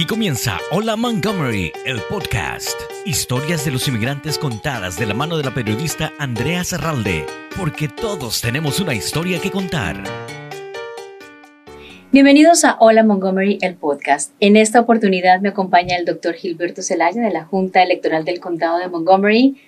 Aquí comienza Hola Montgomery, el podcast. Historias de los inmigrantes contadas de la mano de la periodista Andrea Serralde, porque todos tenemos una historia que contar. Bienvenidos a Hola Montgomery, el podcast. En esta oportunidad me acompaña el doctor Gilberto Zelaya de la Junta Electoral del Condado de Montgomery.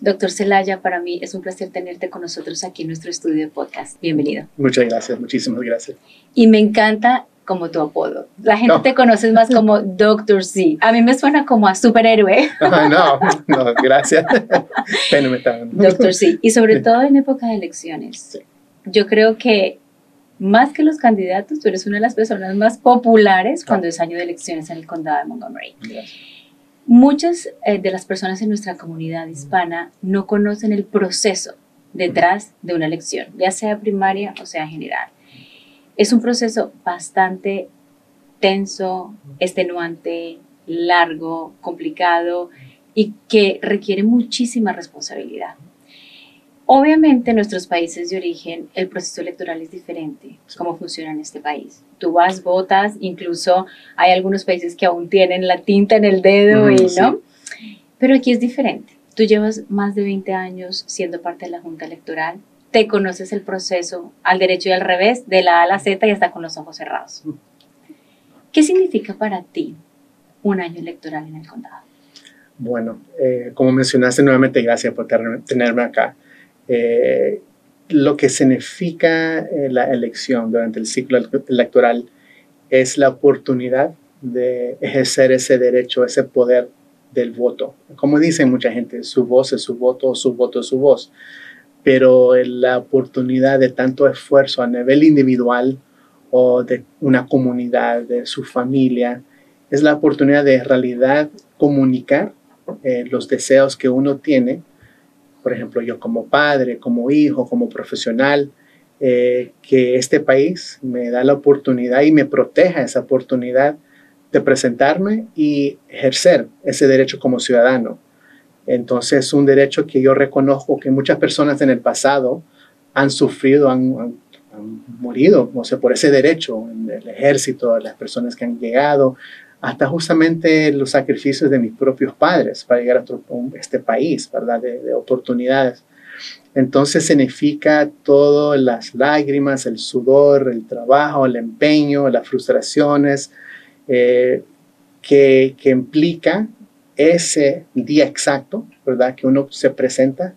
Doctor Zelaya, para mí es un placer tenerte con nosotros aquí en nuestro estudio de podcast. Bienvenido. Muchas gracias, muchísimas gracias. Y me encanta como tu apodo. La gente te conoce más como Doctor Z. A mí me suena como a superhéroe. no, no, gracias. Doctor Z. Y sobre todo en época de elecciones. Yo creo que más que los candidatos, tú eres una de las personas más populares cuando es año de elecciones en el condado de Montgomery. Muchas eh, de las personas en nuestra comunidad hispana no conocen el proceso detrás de una elección, ya sea primaria o sea general. Es un proceso bastante tenso, extenuante, largo, complicado y que requiere muchísima responsabilidad. Obviamente en nuestros países de origen el proceso electoral es diferente, cómo funciona en este país. Tú vas, votas, incluso hay algunos países que aún tienen la tinta en el dedo, y, ¿no? Pero aquí es diferente. Tú llevas más de 20 años siendo parte de la Junta Electoral, te conoces el proceso al derecho y al revés, de la A a la Z y hasta con los ojos cerrados. ¿Qué significa para ti un año electoral en el condado? Bueno, eh, como mencionaste nuevamente, gracias por tenerme acá. Eh, lo que significa eh, la elección durante el ciclo electoral es la oportunidad de ejercer ese derecho, ese poder del voto. Como dice mucha gente, su voz es su voto, su voto es su voz. Pero la oportunidad de tanto esfuerzo a nivel individual o de una comunidad, de su familia, es la oportunidad de en realidad comunicar eh, los deseos que uno tiene por ejemplo, yo como padre, como hijo, como profesional, eh, que este país me da la oportunidad y me proteja esa oportunidad de presentarme y ejercer ese derecho como ciudadano. Entonces, es un derecho que yo reconozco que muchas personas en el pasado han sufrido, han, morido, no sé, por ese derecho, en el ejército, las personas que han llegado, hasta justamente los sacrificios de mis propios padres para llegar a este país, ¿verdad? De, oportunidades. Entonces significa todas las lágrimas, el sudor, el trabajo, el empeño, las frustraciones eh, que, que, implica ese día exacto, ¿verdad? Que uno se presenta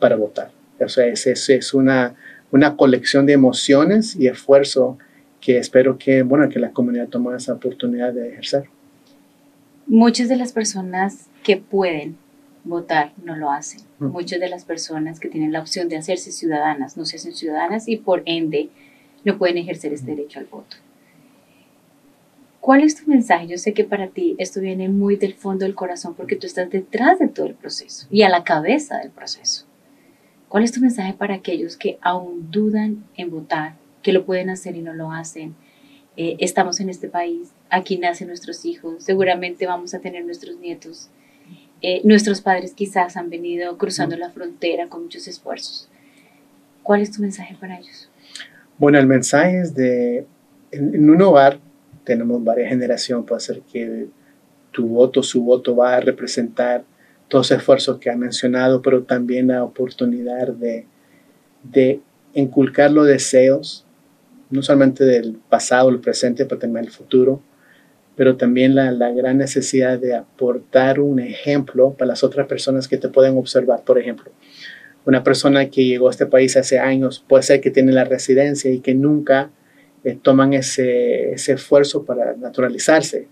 para votar. O sea, es, es, es una, una colección de emociones y esfuerzo que espero que, bueno, que la comunidad tome esa oportunidad de ejercer. Muchas de las personas que pueden votar no lo hacen. Muchas de las personas que tienen la opción de hacerse ciudadanas no se hacen ciudadanas y por ende no pueden ejercer este derecho al voto. ¿Cuál es tu mensaje? Yo sé que para ti esto viene muy del fondo del corazón porque tú estás detrás de todo el proceso y a la cabeza del proceso. ¿Cuál es tu mensaje para aquellos que aún dudan en votar que lo pueden hacer y no lo hacen. Eh, estamos en este país, aquí nacen nuestros hijos, seguramente vamos a tener nuestros nietos. Eh, nuestros padres quizás han venido cruzando la frontera con muchos esfuerzos. ¿Cuál es tu mensaje para ellos? Bueno, el mensaje es de, en, un hogar tenemos varias generaciones para hacer que tu voto, su voto va a representar todos los esfuerzos que ha mencionado, pero también la oportunidad de, de inculcar los deseos no solamente del pasado, el presente, pero también el futuro, pero también la, la, gran necesidad de aportar un ejemplo para las otras personas que te pueden observar. Por ejemplo, una persona que llegó a este país hace años puede ser que tiene la residencia y que nunca eh, toman ese, ese esfuerzo para naturalizarse,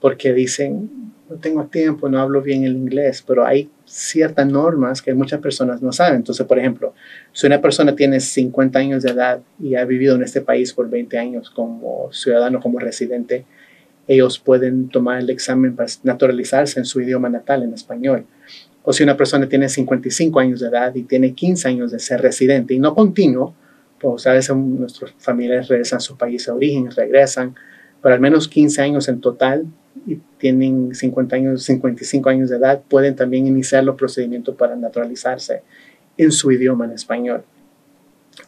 porque dicen, no tengo tiempo, no hablo bien el inglés, pero hay ciertas normas que muchas personas no saben. Entonces, por ejemplo, si una persona tiene 50 años de edad y ha vivido en este país por 20 años como ciudadano, como residente, ellos pueden tomar el examen para naturalizarse en su idioma natal, en español. O si una persona tiene 55 años de edad y tiene 15 años de ser residente y no continuo, pues a veces nuestros familiares regresan a su país de origen, regresan, pero al menos 15 años en total y tienen 50 años, 55 años de edad, pueden también iniciar los procedimientos para naturalizarse en su idioma en español.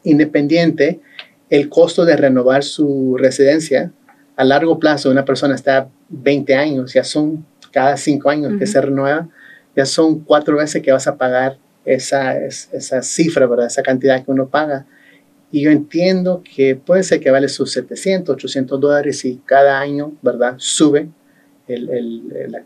Independiente, el costo de renovar su residencia a largo plazo una persona está 20 años, ya son cada 5 años que se renueva, ya son cuatro veces que vas a pagar esa, esa cifra, ¿verdad? Esa cantidad que uno paga. Y yo entiendo que puede ser que vale sus 700, 800 dólares y cada año, ¿verdad? Sube el, el,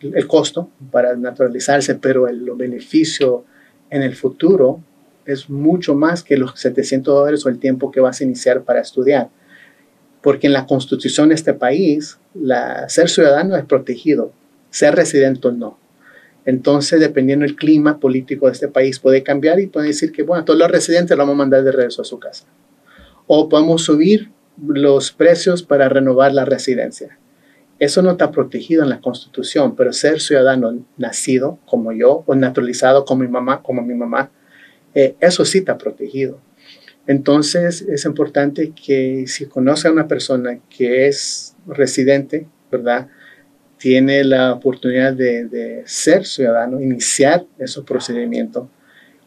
el costo para naturalizarse, pero el beneficio en el futuro es mucho más que los 700 dólares o el tiempo que vas a iniciar para estudiar. Porque en la constitución de este país, ser ciudadano es protegido, ser residente no. Entonces, dependiendo del clima político de este país, puede cambiar y puede decir que, bueno, todos los residentes los vamos a mandar de regreso a su casa. O podemos subir los precios para renovar la residencia. Eso no está protegido en la Constitución, pero ser ciudadano nacido como yo o naturalizado como mi mamá, como mi mamá, eh, eso sí está protegido. Entonces es importante que si conoce a una persona que es residente, ¿verdad? Tiene la oportunidad de, ser ciudadano, iniciar esos procedimientos.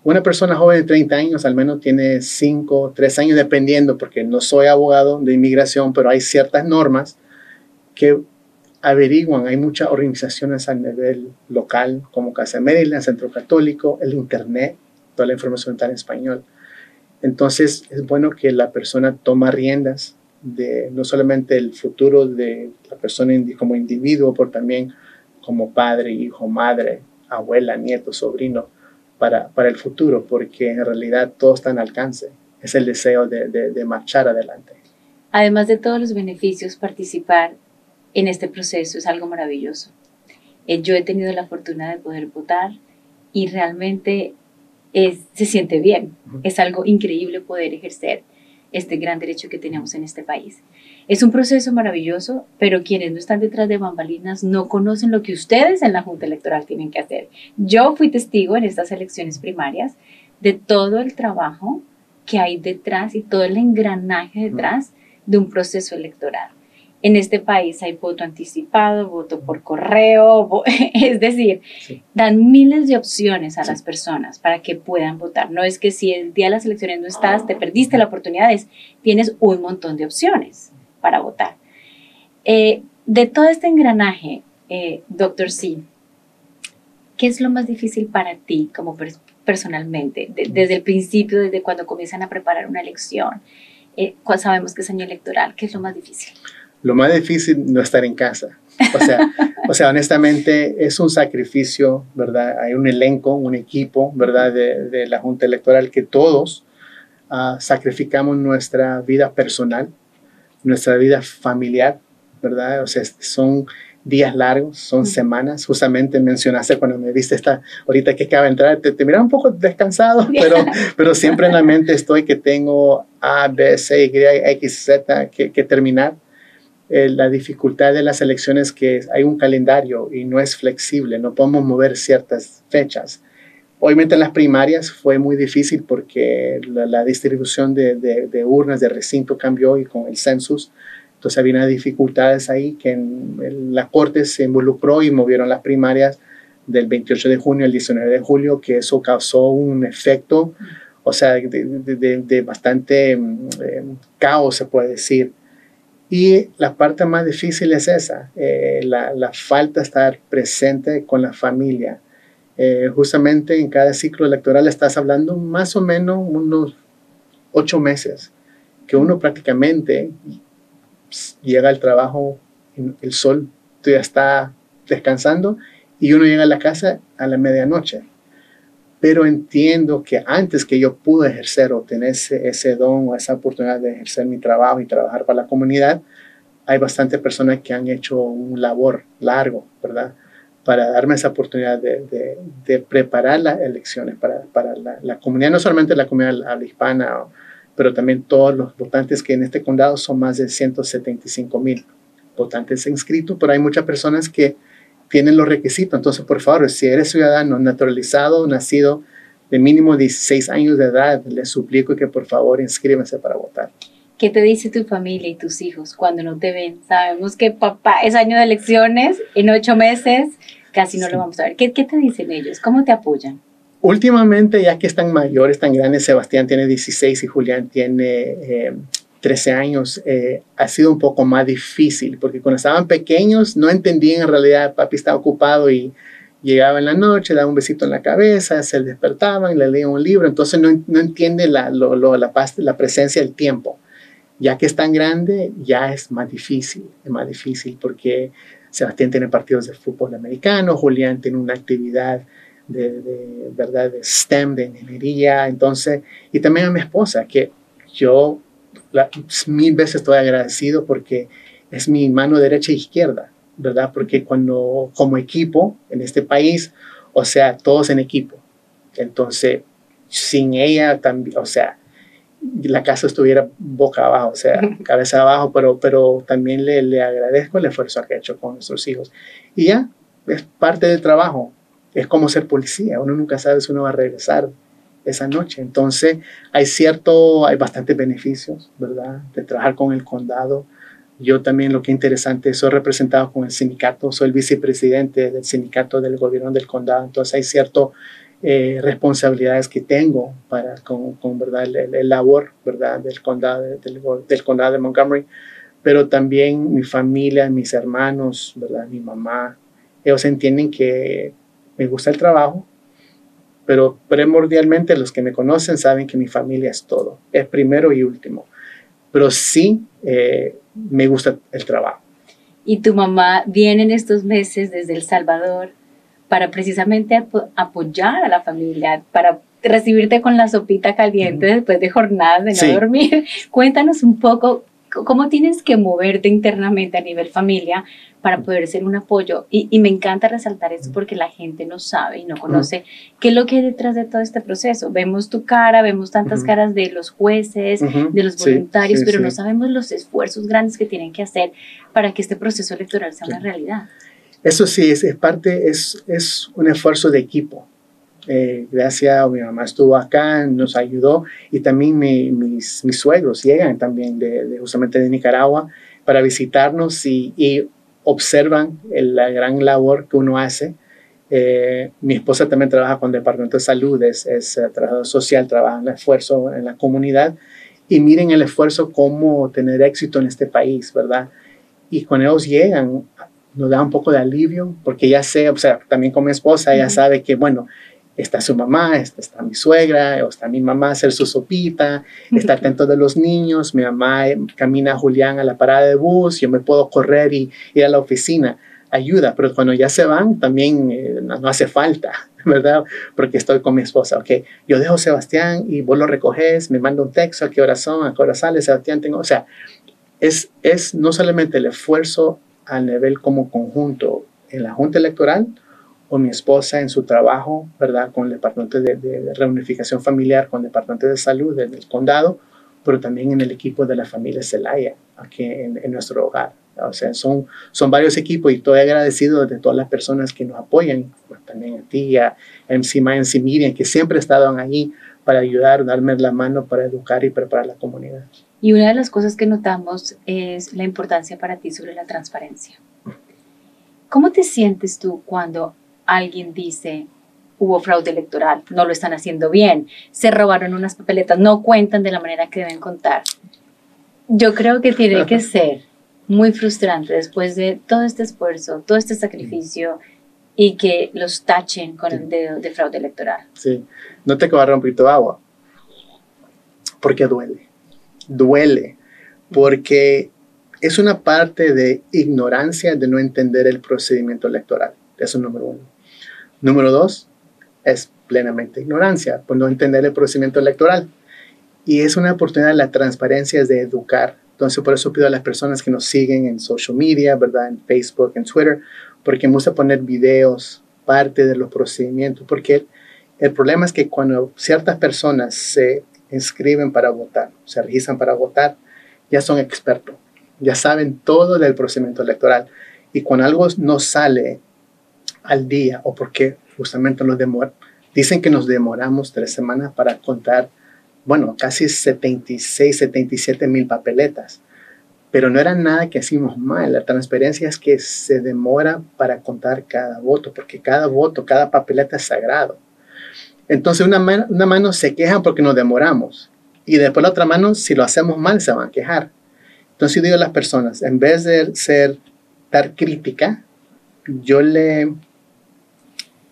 Una persona joven de 30 años al menos tiene 5, 3 años, dependiendo, porque no soy abogado de inmigración, pero hay ciertas normas que averiguan. Hay muchas organizaciones a nivel local, como Casa Maryland, Centro Católico, el Internet, toda la información está en español. Entonces es bueno que la persona toma riendas de no solamente el futuro de la persona como individuo, pero también como padre, hijo, madre, abuela, nieto, sobrino, para, para el futuro, porque en realidad todo está en alcance. Es el deseo de, de marchar adelante. Además de todos los beneficios, participar en este proceso es algo maravilloso. Eh, yo he tenido la fortuna de poder votar y realmente se siente bien. Es algo increíble poder ejercer este gran derecho que tenemos en este país. Es un proceso maravilloso, pero quienes no están detrás de bambalinas no conocen lo que ustedes en la Junta Electoral tienen que hacer. Yo fui testigo en estas elecciones primarias de todo el trabajo que hay detrás y todo el engranaje detrás de un proceso electoral. En este país hay voto anticipado, voto por correo, es decir, dan miles de opciones a las personas para que puedan votar. No es que si el día de las elecciones no estás, te perdiste la oportunidad, tienes un montón de opciones para votar. Eh, de todo este engranaje, eh, doctor C, ¿qué es lo más difícil para ti como personalmente, desde el principio, desde cuando comienzan a preparar una elección? Eh, sabemos que es año electoral, ¿qué es lo más difícil? Lo más difícil no estar en casa. O sea, o sea, honestamente es un sacrificio, ¿verdad? Hay un elenco, un equipo, ¿verdad? De, de la Junta Electoral que todos uh, sacrificamos nuestra vida personal, nuestra vida familiar, ¿verdad? O sea, son días largos, son semanas. Justamente mencionaste cuando me viste esta, ahorita que acaba de entrar, te, te miraba un poco descansado, pero, pero siempre en la mente estoy que tengo A, B, C, Y, X, Z que, que terminar. Eh, la dificultad de las elecciones que hay un calendario y no es flexible, no podemos mover ciertas fechas. Obviamente en las primarias fue muy difícil porque la, distribución de, urnas de recinto cambió y con el census, entonces había dificultades ahí que en, la Corte se involucró y movieron las primarias del 28 de junio al 19 de julio, que eso causó un efecto, o sea, de, de bastante mm, eh, caos, se puede decir. Y la parte más difícil es esa, eh, la, falta de estar presente con la familia. Eh, justamente en cada ciclo electoral estás hablando más o menos unos ocho meses, que uno prácticamente llega al trabajo, el sol ya está descansando y uno llega a la casa a la medianoche pero entiendo que antes que yo pude ejercer o tener ese, don o esa oportunidad de ejercer mi trabajo y trabajar para la comunidad, hay bastantes personas que han hecho un labor largo, ¿verdad? Para darme esa oportunidad de, preparar las elecciones para, la, comunidad, no solamente la comunidad hispana, pero también todos los votantes que en este condado son más de 175 mil votantes inscritos, pero hay muchas personas que tienen los requisitos. Entonces, por favor, si eres ciudadano naturalizado, nacido de mínimo 16 años de edad, les suplico que por favor inscríbanse para votar. ¿Qué te dice tu familia y tus hijos cuando no te ven? Sabemos que papá es año de elecciones, en ocho meses casi no lo vamos a ver. ¿Qué, ¿Qué, te dicen ellos? ¿Cómo te apoyan? Últimamente, ya que están mayores, tan grandes, Sebastián tiene 16 y Julián tiene 13 años, eh, ha sido un poco más difícil, porque cuando estaban pequeños no entendían en realidad, papi estaba ocupado y llegaba en la noche, daba un besito en la cabeza, se despertaban, le leían un libro, entonces no, no entiende la, la, paz, la presencia del tiempo. Ya que es tan grande, ya es más difícil, es más difícil porque Sebastián tiene partidos de fútbol americano, Julián tiene una actividad de, de, ¿verdad? de STEM, de ingeniería, entonces, y también a mi esposa, que yo mil veces estoy agradecido porque es mi mano derecha e izquierda, ¿verdad? Porque cuando como equipo en este país, o sea, todos en equipo. Entonces, sin ella también, o sea, la casa estuviera boca abajo, o sea, cabeza abajo, pero, pero también le, le agradezco el esfuerzo que ha hecho con nuestros hijos. Y ya, es parte del trabajo. Es como ser policía, uno nunca sabe si uno va a regresar esa noche. Entonces, hay cierto, hay bastantes beneficios, ¿verdad? De trabajar con el condado. Yo también lo que es interesante, soy representado con el sindicato, soy el vicepresidente del sindicato del gobierno del condado, entonces hay ciertas eh, responsabilidades que tengo para, con, con ¿verdad? El, labor, ¿verdad? Del condado, del, del, condado de Montgomery, pero también mi familia, mis hermanos, ¿verdad? Mi mamá, ellos entienden que me gusta el trabajo, pero primordialmente los que me conocen saben que mi familia es todo, es primero y último. Pero sí eh, me gusta el trabajo. Y tu mamá viene en estos meses desde El Salvador para precisamente apoyar a la familia, para recibirte con la sopita caliente después de jornadas de no dormir. Cuéntanos un poco cómo tienes que moverte internamente a nivel familia para poder ser un apoyo. Y, me encanta resaltar eso porque la gente no sabe y no conoce qué es lo que hay detrás de todo este proceso. Vemos tu cara, vemos tantas caras de los jueces, de los voluntarios, pero no sabemos los esfuerzos grandes que tienen que hacer para que este proceso electoral sea una realidad. Eso sí, es, es parte, es, es un esfuerzo de equipo. Eh, gracias, mi mamá estuvo acá, nos ayudó y también mis, mis suegros llegan también de, justamente de Nicaragua para visitarnos y, y observan la gran labor que uno hace. Eh, mi esposa también trabaja con el Departamento de Salud, es, es eh, trabajador social, trabaja en el esfuerzo en la comunidad y miren el esfuerzo cómo tener éxito en este país, ¿verdad? Y cuando ellos llegan, nos da un poco de alivio, porque ya sé, o sea, también con mi esposa, ella sabe que, bueno, está su mamá, está, mi suegra, o está mi mamá hacer su sopita, está atento de los niños, mi mamá eh, camina a Julián a la parada de bus, yo me puedo correr y ir a la oficina, ayuda, pero cuando ya se van también eh, no, hace falta, ¿verdad? Porque estoy con mi esposa, ok, yo dejo a Sebastián y vos lo recoges, me manda un texto, a qué hora son, a qué hora sale, Sebastián, tengo, o sea, es, es no solamente el esfuerzo a nivel como conjunto en la Junta Electoral, o mi esposa en su trabajo, ¿verdad? Con el Departamento de, Reunificación Familiar, con el Departamento de Salud del, condado, pero también en el equipo de la familia Celaya, aquí en, nuestro hogar. O sea, son, son varios equipos y estoy agradecido de todas las personas que nos apoyan, pues, también a ti, a MC MC Miriam, que siempre estaban allí para ayudar, darme la mano para educar y preparar la comunidad. Y una de las cosas que notamos es la importancia para ti sobre la transparencia. ¿Cómo te sientes tú cuando alguien dice, hubo fraude electoral, no lo están haciendo bien, se robaron unas papeletas, no cuentan de la manera que deben contar. Yo creo que tiene que ser muy frustrante después de todo este esfuerzo, todo este sacrificio y que los tachen con el dedo de fraude electoral. Sí, no te acabará un poquito de agua, porque duele, duele, porque es una parte de ignorancia de no entender el procedimiento electoral. Eso es número uno. Número dos, es plenamente ignorancia, por no entender el procedimiento electoral. Y es una oportunidad, la transparencia es de educar. Entonces, por eso pido a las personas que nos siguen en social media, ¿verdad? En Facebook, en Twitter, porque me gusta poner videos, parte de los procedimientos, porque el problema es que cuando ciertas personas se inscriben para votar, se registran para votar, ya son expertos, ya saben todo del procedimiento electoral. Y cuando algo no sale al día o porque justamente nos demora. Dicen que nos demoramos tres semanas para contar, bueno, casi 76, 77 mil papeletas. Pero no era nada que hicimos mal. La transparencia es que se demora para contar cada voto, porque cada voto, cada papeleta es sagrado. Entonces, una mano, una mano se queja porque nos demoramos. Y después la otra mano, si lo hacemos mal, se van a quejar. Entonces yo digo a las personas, en vez de ser dar crítica, yo le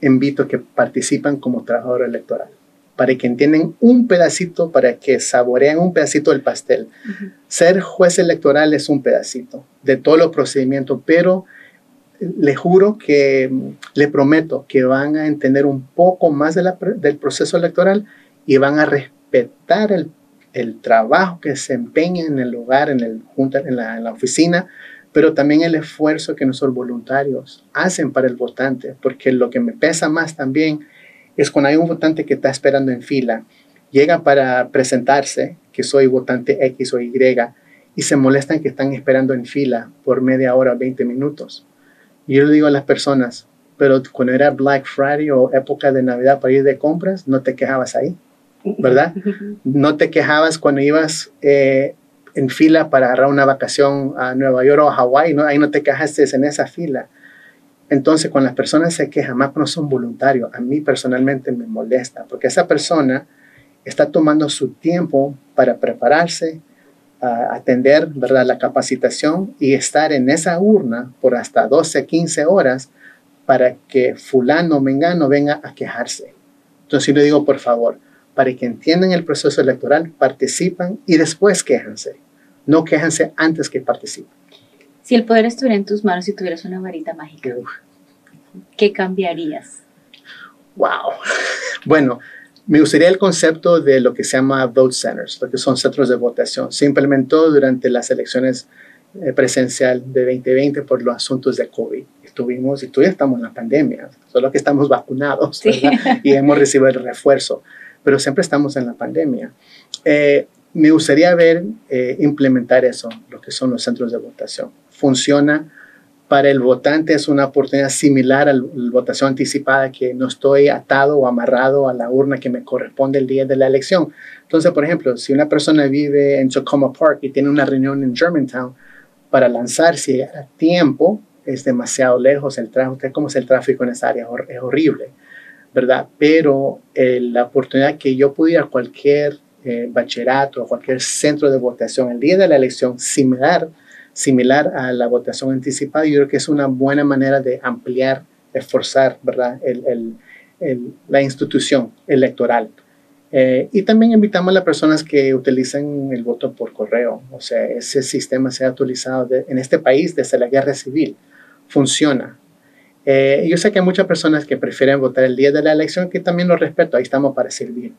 invito a que participen como trabajador electoral, para que entiendan un pedacito, para que saboreen un pedacito del pastel. Ser juez electoral es un pedacito de todos los procedimientos, pero le juro que, le prometo que van a entender un poco más del proceso electoral y van a respetar el, trabajo que se empeña en el lugar, en, el, en, la, en la oficina, pero también el esfuerzo que nuestros voluntarios hacen para el votante, porque lo que me pesa más también es cuando hay un votante que está esperando en fila, llega para presentarse, que soy votante X o Y, y se molestan que están esperando en fila por media hora, 20 minutos. Y yo le digo a las personas, pero cuando era Black Friday o época de Navidad para ir de compras, no te quejabas ahí, ¿verdad? No te quejabas cuando ibas eh, en fila para agarrar una vacación a Nueva York o a Hawái, ¿no? ahí no te quejaste en esa fila. Entonces, cuando las personas se quejan, más cuando son voluntarios, a mí personalmente me molesta, porque esa persona está tomando su tiempo para prepararse, a atender ¿verdad? la capacitación y estar en esa urna por hasta 12, 15 horas para que fulano, mengano venga a quejarse. Entonces yo le digo, por favor, para que entiendan el proceso electoral, participan y después quéjanse. No quéjanse antes que participen. Si el poder estuviera en tus manos y tuvieras una varita mágica, ¿qué cambiarías? Wow. Bueno, me gustaría el concepto de lo que se llama vote centers, lo que son centros de votación. Se implementó durante las elecciones eh, presencial de 2020 por los asuntos de COVID. Estuvimos y todavía estamos en la pandemia, solo que estamos vacunados y hemos recibido el refuerzo, pero siempre estamos en la pandemia. Eh, me gustaría ver eh, implementar eso, lo que son los centros de votación. Funciona para el votante es una oportunidad similar a la votación anticipada, que no estoy atado o amarrado a la urna que me corresponde el día de la elección. Entonces, por ejemplo, si una persona vive en Tacoma Park y tiene una reunión en Germantown, para lanzarse a tiempo es demasiado lejos el tráfico. ¿Cómo es el tráfico en esa área? Es horrible, ¿verdad? Pero eh, la oportunidad que yo pudiera cualquier eh, bachillerato o cualquier centro de votación el día de la elección similar similar a la votación anticipada, yo creo que es una buena manera de ampliar, esforzar, ¿verdad? El, el, la institución electoral. Eh, y también invitamos a las personas que utilizan el voto por correo. O sea, ese sistema se ha utilizado en este país desde la guerra civil. Funciona. Eh, yo sé que hay muchas personas que prefieren votar el día de la elección, que también lo respeto, ahí estamos para servir.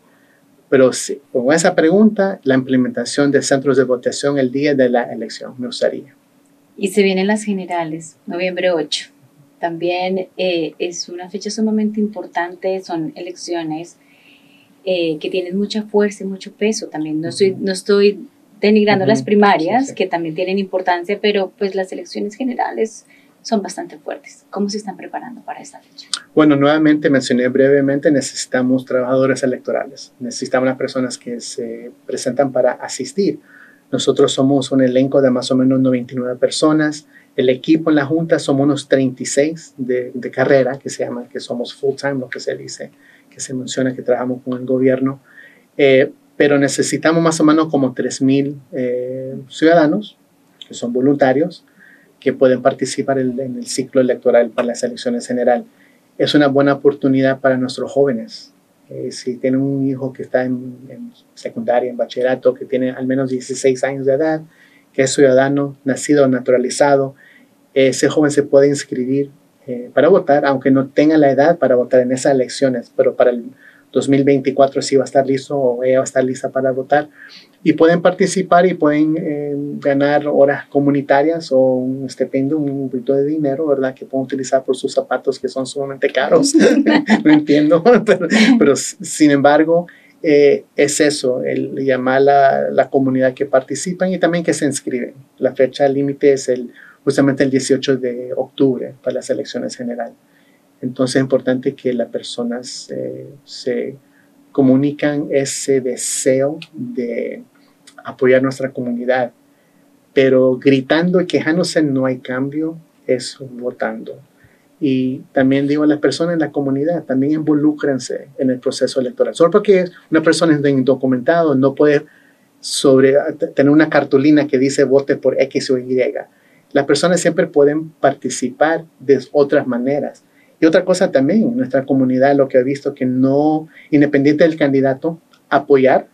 Pero sí, con esa pregunta, la implementación de centros de votación el día de la elección me gustaría. Y se vienen las generales, noviembre 8. También eh, es una fecha sumamente importante, son elecciones eh, que tienen mucha fuerza y mucho peso. También no, estoy, no estoy denigrando las primarias, que también tienen importancia, pero pues las elecciones generales son bastante fuertes. ¿Cómo se están preparando para esta fecha? Bueno, nuevamente mencioné brevemente, necesitamos trabajadores electorales, necesitamos las personas que se presentan para asistir. Nosotros somos un elenco de más o menos 99 personas. El equipo en la Junta somos unos 36 de, de carrera, que se llama, que somos full time, lo que se dice, que se menciona que trabajamos con el gobierno. Eh, pero necesitamos más o menos como 3.000 eh, ciudadanos que son voluntarios que pueden participar en, el ciclo electoral para las elecciones general. Es una buena oportunidad para nuestros jóvenes. Eh, si tienen un hijo que está en, secundaria, en bachillerato, que tiene al menos 16 años de edad, que es ciudadano, nacido, naturalizado, ese joven se puede inscribir eh, para votar, aunque no tenga la edad para votar en esas elecciones, pero para el 2024 sí va a estar listo o ella va a estar lista para votar y pueden participar y pueden eh, ganar horas comunitarias o un estipendio, un poquito de dinero, ¿verdad? Que pueden utilizar por sus zapatos que son sumamente caros. no entiendo, pero, sin embargo, eh, es eso, el llamar a la, la, comunidad que participan y también que se inscriben. La fecha límite es el, justamente el 18 de octubre para las elecciones generales. Entonces es importante que las personas eh, se comunican ese deseo de apoyar nuestra comunidad, pero gritando y quejándose no hay cambio, es votando. Y también digo a las personas en la comunidad, también involúcrense en el proceso electoral. Solo porque una persona es indocumentado no puede sobre tener una cartulina que dice vote por X o Y. Las personas siempre pueden participar de otras maneras. Y otra cosa también, nuestra comunidad lo que ha visto que no, independiente del candidato, apoyar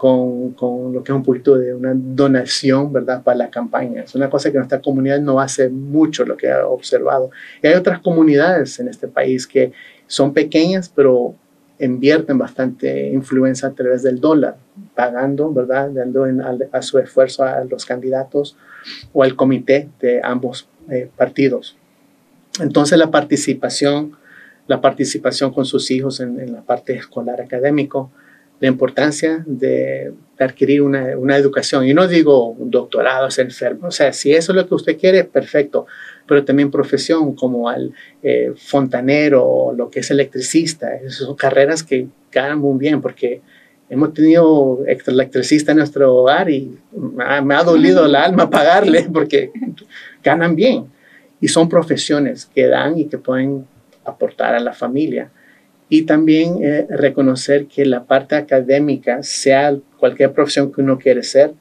con, con, lo que es un poquito de una donación, ¿verdad?, para la campaña. Es una cosa que nuestra comunidad no hace mucho, lo que ha observado. Y hay otras comunidades en este país que son pequeñas, pero invierten bastante influencia a través del dólar, pagando, ¿verdad?, dando a, su esfuerzo a los candidatos o al comité de ambos eh, partidos. Entonces la participación, la participación con sus hijos en, la parte escolar académico, la importancia de, adquirir una, una, educación. Y no digo doctorados, enfermo, o sea, si eso es lo que usted quiere, perfecto, pero también profesión como al eh, fontanero o lo que es electricista. Esas son carreras que ganan muy bien porque hemos tenido electricista en nuestro hogar y me ha dolido el alma pagarle porque ganan bien y son profesiones que dan y que pueden aportar a la familia. Y también eh, reconocer que la parte académica, sea cualquier profesión que uno quiere ser,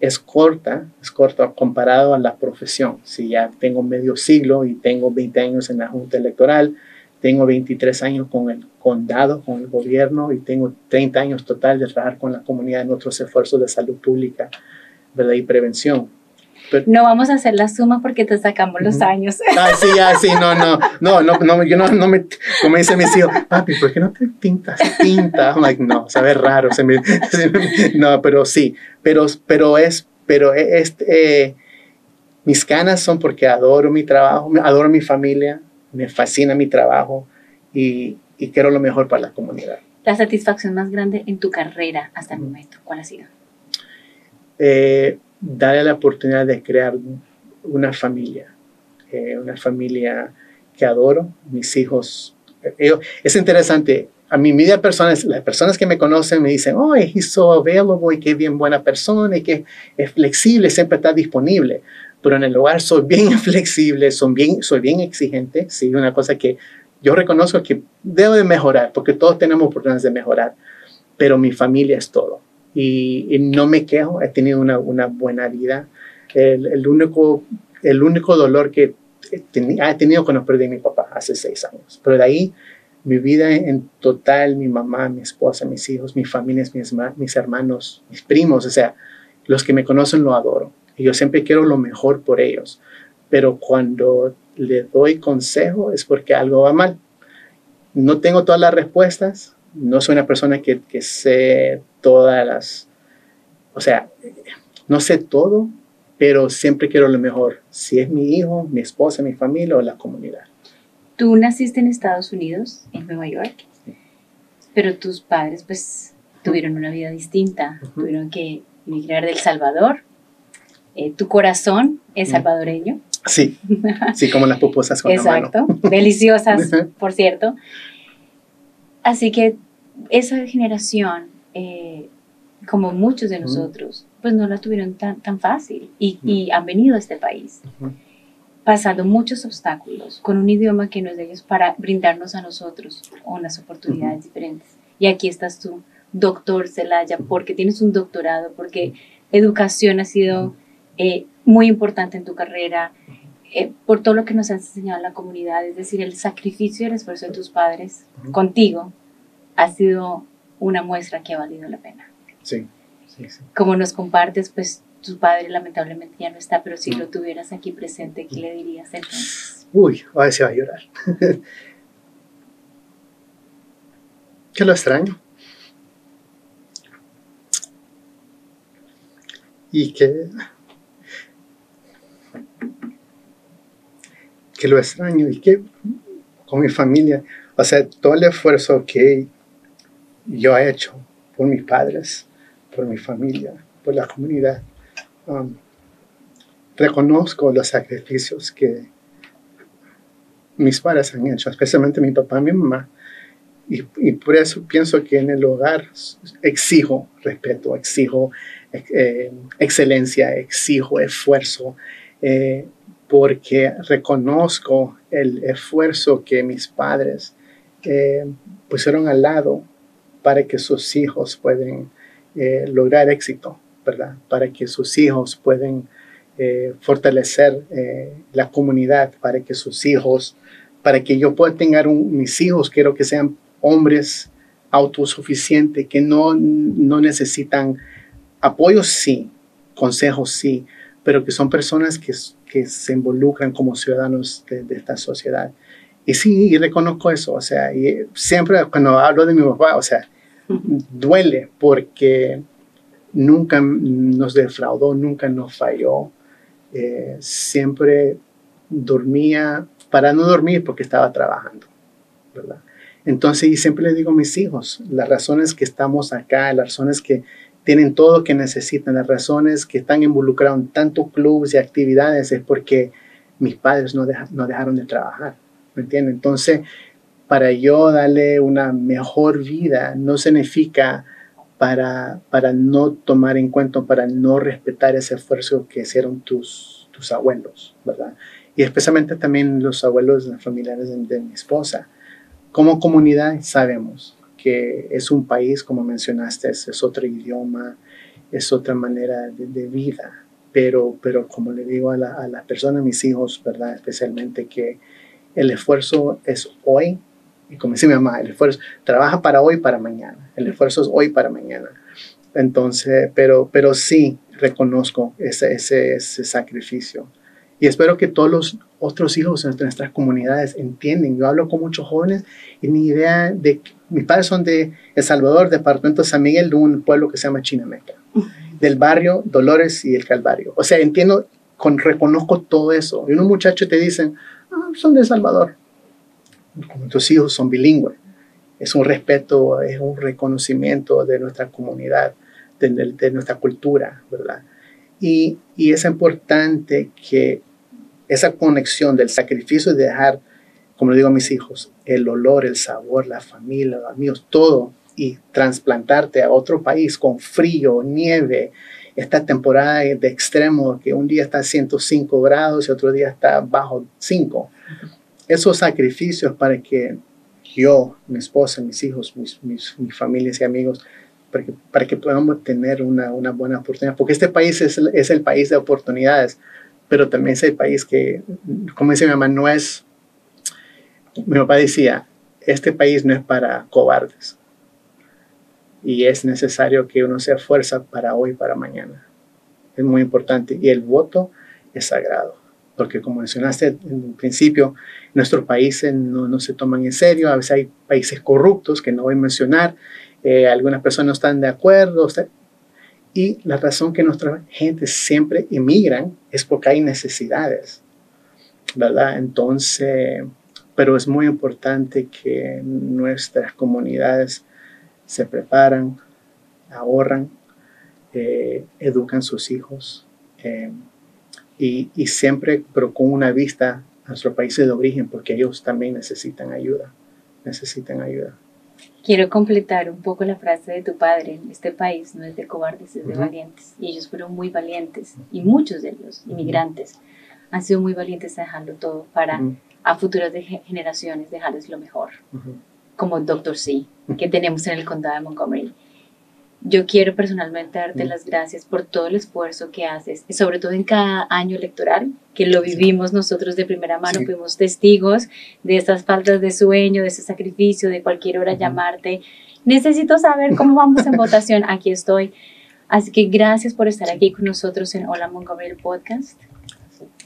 es corta, es corta comparado a la profesión. Si ya tengo medio siglo y tengo 20 años en la Junta Electoral, tengo 23 años con el condado, con el gobierno y tengo 30 años total de trabajar con la comunidad en otros esfuerzos de salud pública ¿verdad? y prevención no vamos a hacer la suma porque te sacamos los años. Ah, sí, ah, sí, no, no, no, no, no, yo no, no me, como dice mis hijos, papi, ¿por qué no te pintas tinta? I'm like, no, sabe raro, se me, no, pero sí, pero, pero es, pero es, eh, mis ganas son porque adoro mi trabajo, adoro mi familia, me fascina mi trabajo y, y quiero lo mejor para la comunidad. La satisfacción más grande en tu carrera hasta el momento, ¿cuál ha sido? Eh, darle la oportunidad de crear una familia, eh, una familia que adoro, mis hijos. Eh, es interesante, a mi media personas, las personas que me conocen me dicen, oh, he's so available y qué bien buena persona y que es flexible, siempre está disponible. Pero en el hogar soy bien flexible, soy bien, soy bien exigente, sí, una cosa que yo reconozco que debo de mejorar, porque todos tenemos oportunidades de mejorar, pero mi familia es todo y, no me quejo, he tenido una, una buena vida. El, el, único, el único dolor que he tenido cuando perdí a mi papá hace seis años, pero de ahí mi vida en total, mi mamá, mi esposa, mis hijos, mi familia, mis, mis hermanos, mis primos, o sea, los que me conocen lo adoro. Y yo siempre quiero lo mejor por ellos. Pero cuando le doy consejo es porque algo va mal. No tengo todas las respuestas, no soy una persona que, que sé todas las, o sea, no sé todo, pero siempre quiero lo mejor, si es mi hijo, mi esposa, mi familia o la comunidad. Tú naciste en Estados Unidos, en Nueva York, pero tus padres pues tuvieron una vida distinta, tuvieron que emigrar del Salvador. Eh, tu corazón es salvadoreño. Sí, sí, como las pupusas con Exacto, la mano. deliciosas, por cierto. Así que esa generación eh, como muchos de nosotros, pues no la tuvieron tan, tan fácil y, han venido a este país pasando muchos obstáculos con un idioma que no es de ellos para brindarnos a nosotros unas oportunidades diferentes. Y aquí estás tú, doctor Celaya, porque tienes un doctorado, porque educación ha sido eh, muy importante en tu carrera, eh, por todo lo que nos has enseñado la comunidad, es decir, el sacrificio y el esfuerzo de tus padres contigo ha sido una muestra que ha valido la pena. Sí, sí, sí. Como nos compartes, pues tu padre lamentablemente ya no está, pero si lo tuvieras aquí presente, ¿qué le dirías entonces? Uy, a ver si va a llorar. que lo extraño. Y que, que lo extraño y que con mi familia, o sea, todo el esfuerzo que yo he hecho por mis padres, por mi familia, por la comunidad. Um, reconozco los sacrificios que mis padres han hecho, especialmente mi papá y mi mamá. Y, por eso pienso que en el hogar exijo respeto, exijo eh, excelencia, exijo esfuerzo, eh, porque reconozco el esfuerzo que mis padres eh, pusieron al lado para que sus hijos puedan eh, lograr éxito, ¿verdad? Para que sus hijos puedan eh, fortalecer eh, la comunidad, para que sus hijos, para que yo pueda tener mis hijos, quiero que sean hombres autosuficientes, que no, no necesitan apoyo, sí, consejos, sí, pero que son personas que, que se involucran como ciudadanos de, de, esta sociedad. Y sí, y reconozco eso, o sea, y siempre cuando hablo de mi papá, o sea, duele porque nunca nos defraudó, nunca nos falló. Eh, siempre dormía para no dormir porque estaba trabajando, ¿verdad? Entonces, y siempre le digo a mis hijos, las razones que estamos acá, las razones que tienen todo lo que necesitan, las razones que están involucrados en tantos clubes y actividades es porque mis padres no, no dejaron de trabajar, ¿me entienden? Entonces, para yo darle una mejor vida no significa para, para no tomar en cuenta, para no respetar ese esfuerzo que hicieron tus, tus abuelos, ¿verdad? Y especialmente también los abuelos, los familiares de, mi esposa. Como comunidad sabemos que es un país, como mencionaste, es, otro idioma, es otra manera de, vida, pero, pero como le digo a, la, a las personas, mis hijos, ¿verdad? Especialmente que el esfuerzo es hoy y como dice mi mamá, el esfuerzo trabaja para hoy, para mañana. El esfuerzo es hoy para mañana. Entonces, pero, pero sí reconozco ese, ese, ese sacrificio. Y espero que todos los otros hijos de nuestras comunidades entiendan. Yo hablo con muchos jóvenes y mi idea de... Mis padres son de El Salvador, departamento de San Miguel, de un pueblo que se llama Chinameca, del barrio Dolores y el Calvario. O sea, entiendo, con, reconozco todo eso. Y unos muchachos te dicen, ah, son de El Salvador tus hijos son bilingües. Es un respeto, es un reconocimiento de nuestra comunidad, de, nuestra cultura, ¿verdad? Y, y, es importante que esa conexión del sacrificio de dejar, como le digo a mis hijos, el olor, el sabor, la familia, los amigos, todo, y trasplantarte a otro país con frío, nieve, esta temporada de extremo, que un día está a 105 grados y otro día está bajo 5 esos sacrificios para que yo, mi esposa, mis hijos, mis, mis, familias y amigos, para que, para que podamos tener una, una, buena oportunidad. Porque este país es, es, el país de oportunidades, pero también es el país que, como dice mi mamá, no es, mi papá decía, este país no es para cobardes. Y es necesario que uno se esfuerza para hoy, para mañana. Es muy importante. Y el voto es sagrado porque como mencionaste en un principio, nuestros países no, no, se toman en serio, a veces hay países corruptos que no voy a mencionar, eh, algunas personas no están de acuerdo, y la razón que nuestra gente siempre emigran es porque hay necesidades, ¿verdad? Entonces, pero es muy importante que nuestras comunidades se preparan, ahorran, eh, educan sus hijos. Eh, y, siempre, pero con una vista a nuestros países de origen, porque ellos también necesitan ayuda, necesitan ayuda. Quiero completar un poco la frase de tu padre. Este país no es de cobardes, es de valientes. Y ellos fueron muy valientes. Y muchos de ellos, inmigrantes, han sido muy valientes dejando todo para a futuras generaciones dejarles lo mejor. Como Dr. C, que tenemos en el condado de Montgomery. Yo quiero personalmente darte mm. las gracias por todo el esfuerzo que haces, sobre todo en cada año electoral, que lo vivimos nosotros de primera mano, fuimos testigos de estas faltas de sueño, de ese sacrificio, de cualquier hora llamarte. Necesito saber cómo vamos en votación. Aquí estoy. Así que gracias por estar aquí con nosotros en Hola Montgomery Podcast.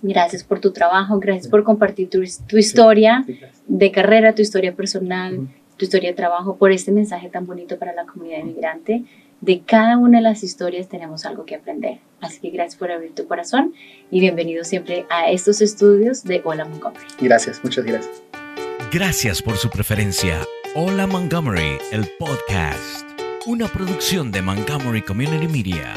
Gracias por tu trabajo, gracias por compartir tu, tu historia de carrera, tu historia personal, tu historia de trabajo, por este mensaje tan bonito para la comunidad inmigrante de cada una de las historias tenemos algo que aprender. Así que gracias por abrir tu corazón y bienvenido siempre a estos estudios de Hola Montgomery. Gracias, muchas gracias. Gracias por su preferencia. Hola Montgomery, el podcast. Una producción de Montgomery Community Media.